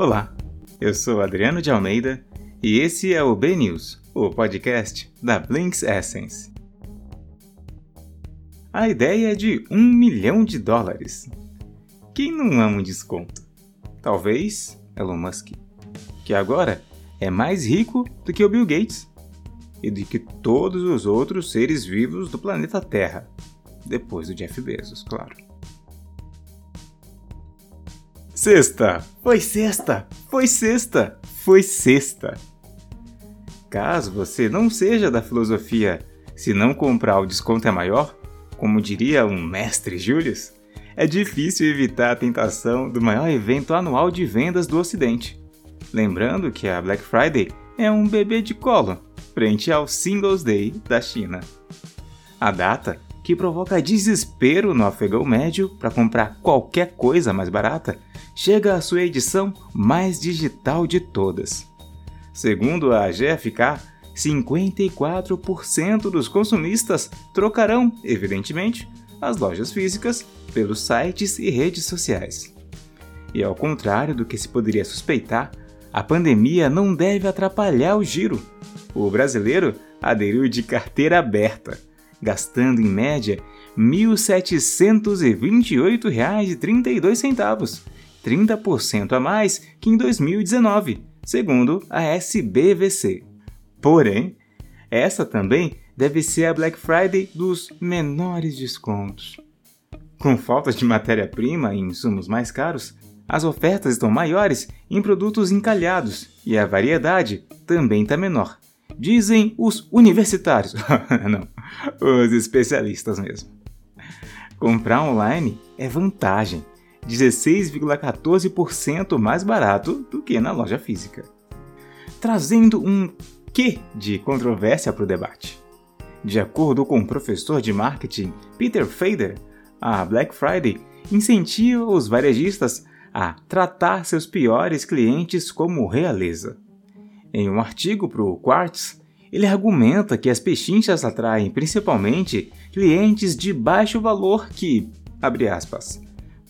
Olá, eu sou Adriano de Almeida e esse é o B News, o podcast da Blinks Essence. A ideia é de um milhão de dólares. Quem não ama um desconto? Talvez Elon Musk, que agora é mais rico do que o Bill Gates e do que todos os outros seres vivos do planeta Terra, depois do Jeff Bezos, claro. Sexta! Foi sexta! Foi sexta! Foi sexta! Caso você não seja da filosofia se não comprar o desconto é maior, como diria um mestre Julius, é difícil evitar a tentação do maior evento anual de vendas do Ocidente. Lembrando que a Black Friday é um bebê de colo frente ao Singles Day da China. A data, que provoca desespero no afegão médio para comprar qualquer coisa mais barata, chega à sua edição mais digital de todas. Segundo a GFK, 54% dos consumistas trocarão, evidentemente, as lojas físicas pelos sites e redes sociais. E ao contrário do que se poderia suspeitar, a pandemia não deve atrapalhar o giro. O brasileiro aderiu de carteira aberta, gastando em média R$ 1.728,32 30% a mais que em 2019, segundo a SBVC. Porém, essa também deve ser a Black Friday dos menores descontos. Com falta de matéria-prima e insumos mais caros, as ofertas estão maiores em produtos encalhados e a variedade também está menor. Dizem os universitários, não, os especialistas mesmo. Comprar online é vantagem, 16,14% mais barato do que na loja física. Trazendo um quê de controvérsia para o debate. De acordo com o professor de marketing Peter Fader, a Black Friday incentiva os varejistas a tratar seus piores clientes como realeza. Em um artigo para o Quartz, ele argumenta que as pechinchas atraem principalmente clientes de baixo valor que, abre aspas,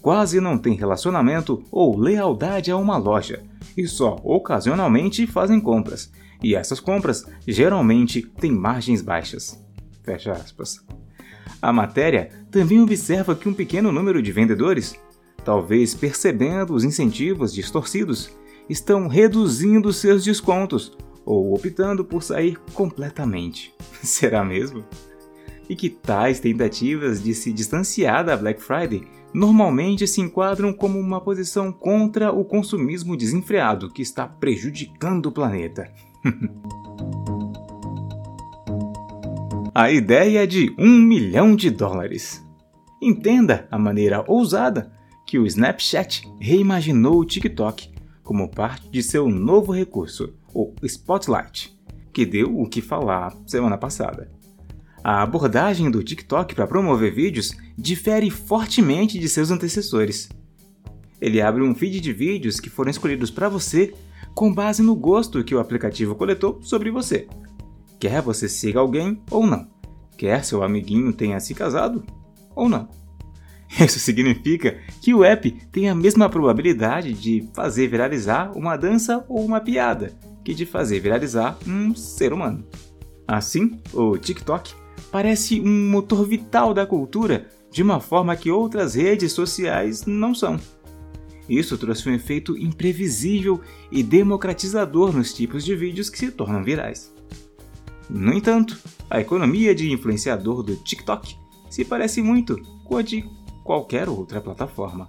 quase não têm relacionamento ou lealdade a uma loja e só ocasionalmente fazem compras, e essas compras geralmente têm margens baixas. Fecha aspas. A matéria também observa que um pequeno número de vendedores, talvez percebendo os incentivos distorcidos, estão reduzindo seus descontos ou optando por sair completamente. Será mesmo? E que tais tentativas de se distanciar da Black Friday normalmente se enquadram como uma posição contra o consumismo desenfreado que está prejudicando o planeta. a ideia de um milhão de dólares. Entenda a maneira ousada que o Snapchat reimaginou o TikTok como parte de seu novo recurso, o Spotlight, que deu o que falar semana passada. A abordagem do TikTok para promover vídeos difere fortemente de seus antecessores. Ele abre um feed de vídeos que foram escolhidos para você com base no gosto que o aplicativo coletou sobre você. Quer você siga alguém ou não. Quer seu amiguinho tenha se casado ou não. Isso significa que o app tem a mesma probabilidade de fazer viralizar uma dança ou uma piada que de fazer viralizar um ser humano. Assim, o TikTok parece um motor vital da cultura de uma forma que outras redes sociais não são. Isso trouxe um efeito imprevisível e democratizador nos tipos de vídeos que se tornam virais. No entanto, a economia de influenciador do TikTok se parece muito com a de qualquer outra plataforma.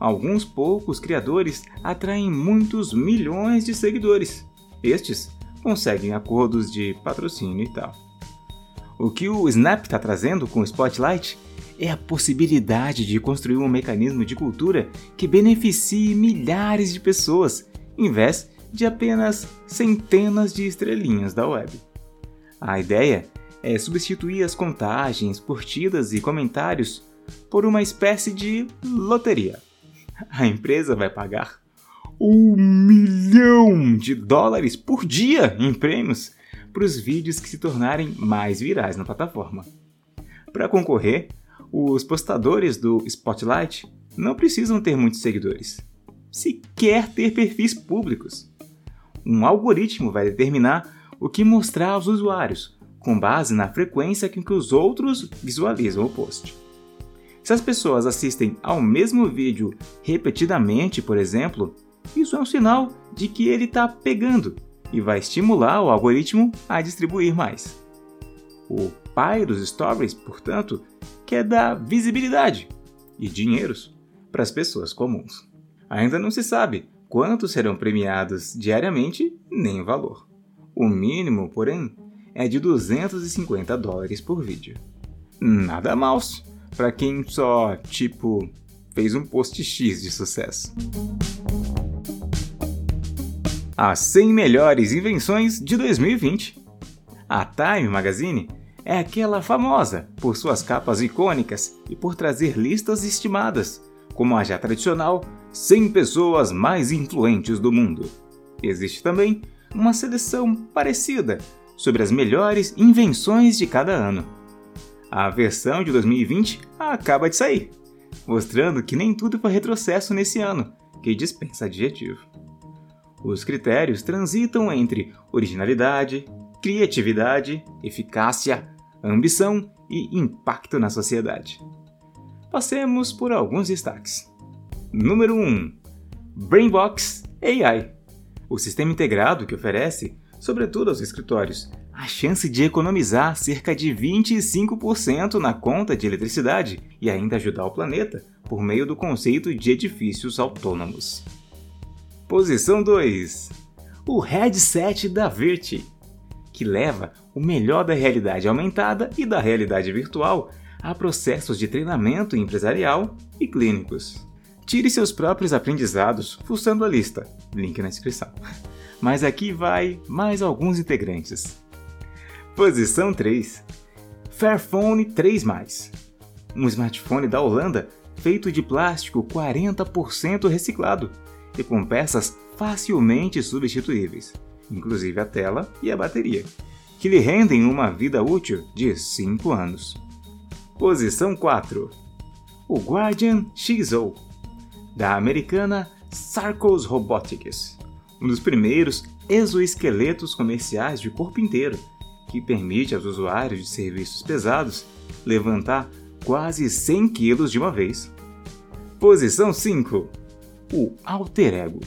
Alguns poucos criadores atraem muitos milhões de seguidores. Estes conseguem acordos de patrocínio e tal. O que o Snap está trazendo com o Spotlight é a possibilidade de construir um mecanismo de cultura que beneficie milhares de pessoas, em vez de apenas centenas de estrelinhas da web. A ideia é substituir as contagens, curtidas e comentários por uma espécie de loteria. A empresa vai pagar um milhão de dólares por dia em prêmios para os vídeos que se tornarem mais virais na plataforma. Para concorrer, os postadores do Spotlight não precisam ter muitos seguidores. sequer ter perfis públicos. Um algoritmo vai determinar o que mostrar aos usuários, com base na frequência com que os outros visualizam o post. Se as pessoas assistem ao mesmo vídeo repetidamente, por exemplo, isso é um sinal de que ele está pegando e vai estimular o algoritmo a distribuir mais. O pai dos stories, portanto, quer dar visibilidade e dinheiros para as pessoas comuns. Ainda não se sabe quantos serão premiados diariamente nem o valor. O mínimo, porém, é de 250 dólares por vídeo. Nada mal para quem só, tipo, fez um post X de sucesso. As 100 melhores invenções de 2020. A Time Magazine é aquela famosa por suas capas icônicas e por trazer listas estimadas, como a já tradicional 100 pessoas mais influentes do mundo. Existe também uma seleção parecida sobre as melhores invenções de cada ano. A versão de 2020 acaba de sair, mostrando que nem tudo foi retrocesso nesse ano, que dispensa adjetivo. Os critérios transitam entre originalidade, criatividade, eficácia, ambição e impacto na sociedade. Passemos por alguns destaques. Número 1. Brainbox AI o sistema integrado que oferece, sobretudo aos escritórios, a chance de economizar cerca de 25% na conta de eletricidade e ainda ajudar o planeta por meio do conceito de edifícios autônomos. Posição 2: O headset da Virti, que leva o melhor da realidade aumentada e da realidade virtual a processos de treinamento empresarial e clínicos. Tire seus próprios aprendizados fuçando a lista, link na descrição. Mas aqui vai mais alguns integrantes. Posição 3: Fairphone 3. Um smartphone da Holanda feito de plástico 40% reciclado e com peças facilmente substituíveis, inclusive a tela e a bateria, que lhe rendem uma vida útil de 5 anos. Posição 4: O Guardian XO da americana Sarcos Robotics, um dos primeiros exoesqueletos comerciais de corpo inteiro, que permite aos usuários de serviços pesados levantar quase 100 kg de uma vez. Posição 5. O Alter Ego,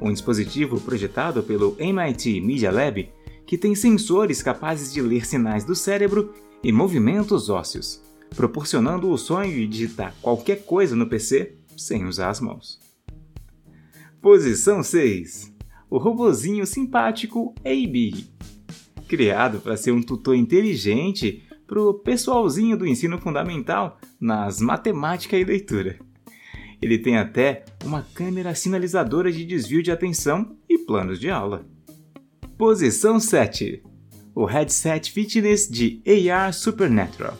um dispositivo projetado pelo MIT Media Lab que tem sensores capazes de ler sinais do cérebro e movimentos ósseos, proporcionando o sonho de digitar qualquer coisa no PC sem usar as mãos. Posição 6. O robozinho simpático AB. Criado para ser um tutor inteligente para o pessoalzinho do ensino fundamental nas matemática e leitura. Ele tem até uma câmera sinalizadora de desvio de atenção e planos de aula. Posição 7. O headset fitness de AR Supernatural.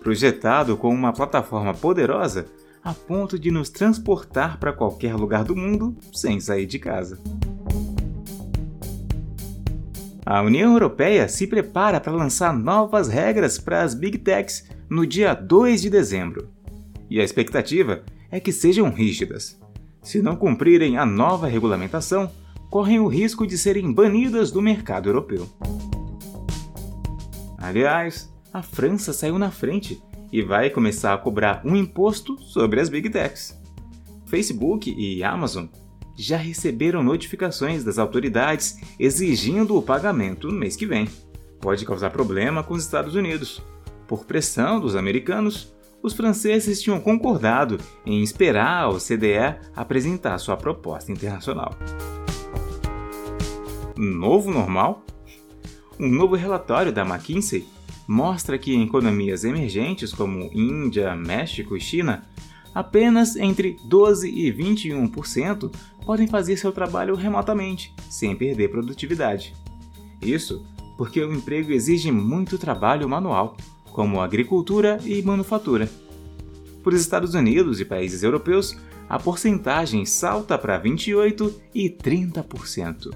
Projetado com uma plataforma poderosa a ponto de nos transportar para qualquer lugar do mundo sem sair de casa. A União Europeia se prepara para lançar novas regras para as Big Techs no dia 2 de dezembro. E a expectativa é que sejam rígidas. Se não cumprirem a nova regulamentação, correm o risco de serem banidas do mercado europeu. Aliás, a França saiu na frente e vai começar a cobrar um imposto sobre as Big Techs. Facebook e Amazon já receberam notificações das autoridades exigindo o pagamento no mês que vem. Pode causar problema com os Estados Unidos. Por pressão dos americanos, os franceses tinham concordado em esperar o CDE apresentar sua proposta internacional. Novo normal? Um novo relatório da McKinsey mostra que economias emergentes como Índia, México e China, apenas entre 12 e 21% podem fazer seu trabalho remotamente, sem perder produtividade. Isso porque o emprego exige muito trabalho manual, como agricultura e manufatura. Para os Estados Unidos e países europeus, a porcentagem salta para 28% e 30%.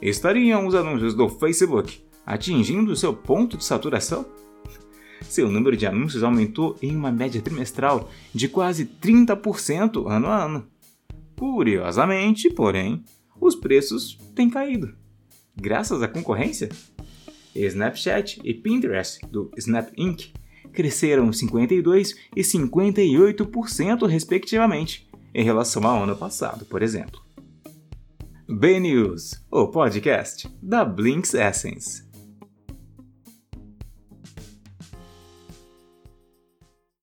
Estariam os anúncios do Facebook atingindo seu ponto de saturação? Seu número de anúncios aumentou em uma média trimestral de quase 30% ano a ano. Curiosamente, porém, os preços têm caído. Graças à concorrência? Snapchat e Pinterest, do Snap Inc., cresceram 52% e 58%, respectivamente, em relação ao ano passado, por exemplo. B-News, o podcast da Blinks Essence.